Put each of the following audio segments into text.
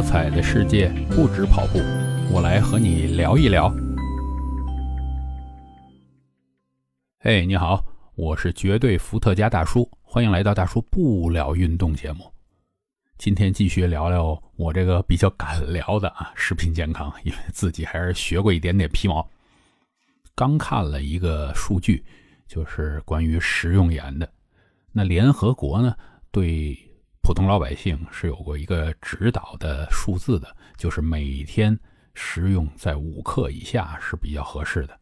多彩的世界不止跑步，我来和你聊一聊。嘿，你好，我是绝对伏特加大叔，欢迎来到大叔不聊运动节目。今天继续聊聊我这个比较敢聊的啊，食品健康，因为自己还是学过一点点皮毛。刚看了一个数据，就是关于食用盐的。那联合国呢，对普通老百姓是有过一个指导的数字的，就是每天食用在五克以下是比较合适的。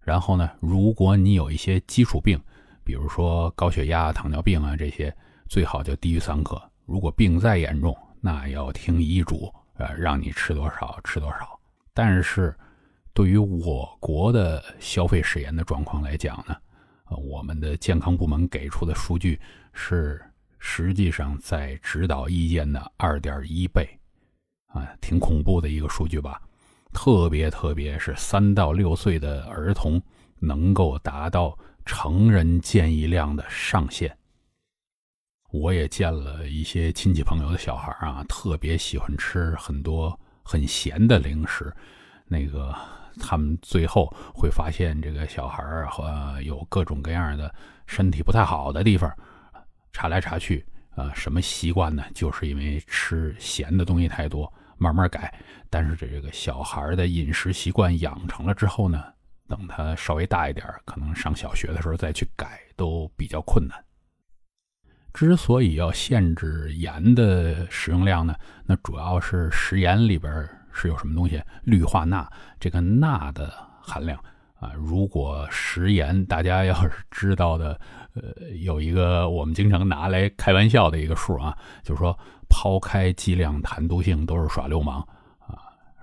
然后呢，如果你有一些基础病，比如说高血压、糖尿病啊这些，最好就低于三克。如果病再严重，那要听医嘱，呃，让你吃多少吃多少。但是，对于我国的消费食盐的状况来讲呢，呃，我们的健康部门给出的数据是，实际上在指导意见的二点一倍，啊，挺恐怖的一个数据吧。特别特别是三到六岁的儿童，能够达到成人建议量的上限。我也见了一些亲戚朋友的小孩啊，特别喜欢吃很多很咸的零食。那个他们最后会发现，这个小孩和有各种各样的身体不太好的地方，查来查去啊，什么习惯呢？就是因为吃咸的东西太多，慢慢改。但是这个小孩的饮食习惯养成了之后呢，等他稍微大一点，可能上小学的时候再去改都比较困难。之所以要限制盐的使用量呢，那主要是食盐里边是有什么东西？氯化钠，这个钠的含量啊。如果食盐，大家要是知道的，呃，有一个我们经常拿来开玩笑的一个数啊，就是说抛开剂量谈毒性都是耍流氓啊，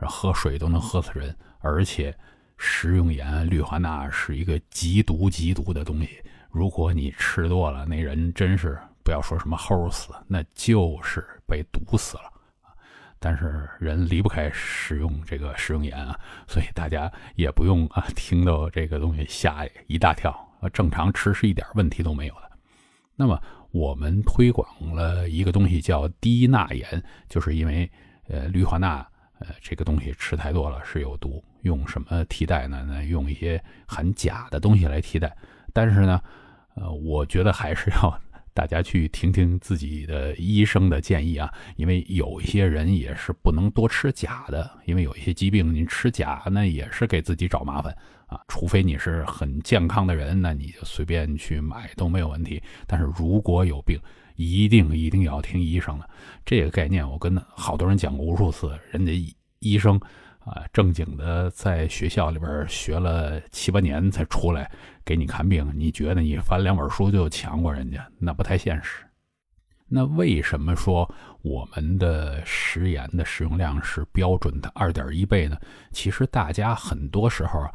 喝水都能喝死人。而且食用盐氯化钠是一个极毒极毒的东西，如果你吃多了，那人真是。不要说什么齁死，那就是被毒死了但是人离不开食用这个食用盐啊，所以大家也不用啊听到这个东西吓一大跳啊，正常吃是一点问题都没有的。那么我们推广了一个东西叫低钠盐，就是因为呃氯化钠呃这个东西吃太多了是有毒，用什么替代呢？那用一些很假的东西来替代。但是呢，呃，我觉得还是要。大家去听听自己的医生的建议啊，因为有一些人也是不能多吃钾的，因为有一些疾病，你吃钾那也是给自己找麻烦啊。除非你是很健康的人，那你就随便去买都没有问题。但是如果有病，一定一定要听医生的。这个概念我跟好多人讲过无数次，人家医生。啊，正经的在学校里边学了七八年才出来给你看病，你觉得你翻两本书就强过人家，那不太现实。那为什么说我们的食盐的使用量是标准的二点一倍呢？其实大家很多时候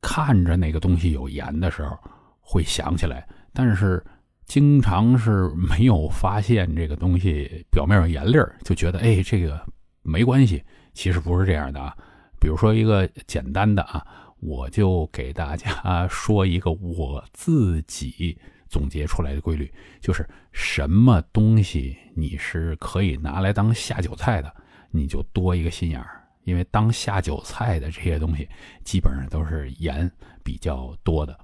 看着那个东西有盐的时候会想起来，但是经常是没有发现这个东西表面有盐粒儿，就觉得哎这个没关系。其实不是这样的啊，比如说一个简单的啊，我就给大家说一个我自己总结出来的规律，就是什么东西你是可以拿来当下酒菜的，你就多一个心眼儿，因为当下酒菜的这些东西基本上都是盐比较多的。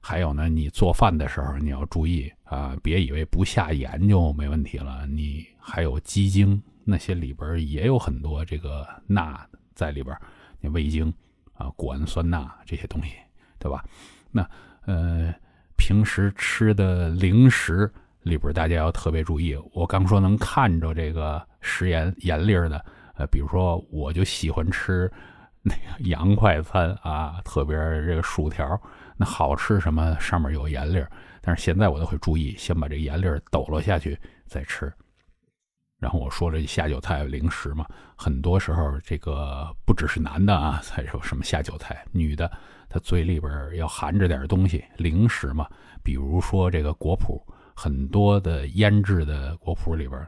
还有呢，你做饭的时候你要注意啊，别以为不下盐就没问题了，你还有鸡精。那些里边也有很多这个钠在里边，你味精啊、谷氨酸钠这些东西，对吧？那呃，平时吃的零食里边，大家要特别注意。我刚说能看着这个食盐盐粒儿的，呃，比如说我就喜欢吃那个洋快餐啊，特别这个薯条，那好吃什么上面有盐粒儿但是现在我都会注意，先把这盐粒儿抖落下去再吃。然后我说了下酒菜零食嘛，很多时候这个不只是男的啊才说什么下酒菜，女的她嘴里边要含着点东西，零食嘛，比如说这个果脯，很多的腌制的果脯里边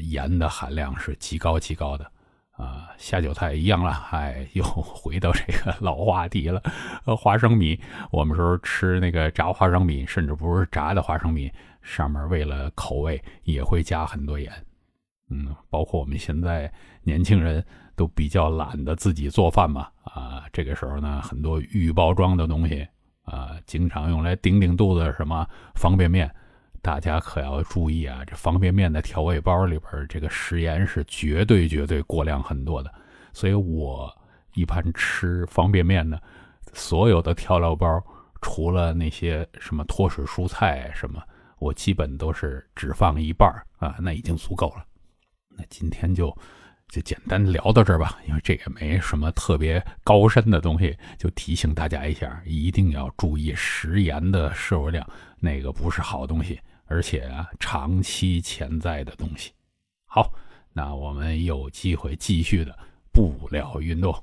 盐的含量是极高极高的啊。下酒菜一样了，哎，又 回到这个老话题了。花生米，我们时候吃那个炸花生米，甚至不是炸的花生米，上面为了口味也会加很多盐。嗯，包括我们现在年轻人都比较懒得自己做饭嘛，啊，这个时候呢，很多预包装的东西啊，经常用来顶顶肚子什么方便面，大家可要注意啊，这方便面的调味包里边这个食盐是绝对绝对过量很多的，所以我一般吃方便面呢，所有的调料包除了那些什么脱水蔬菜什么，我基本都是只放一半啊，那已经足够了。那今天就就简单聊到这儿吧，因为这也没什么特别高深的东西，就提醒大家一下，一定要注意食盐的摄入量，那个不是好东西，而且啊，长期潜在的东西。好，那我们有机会继续的不聊运动。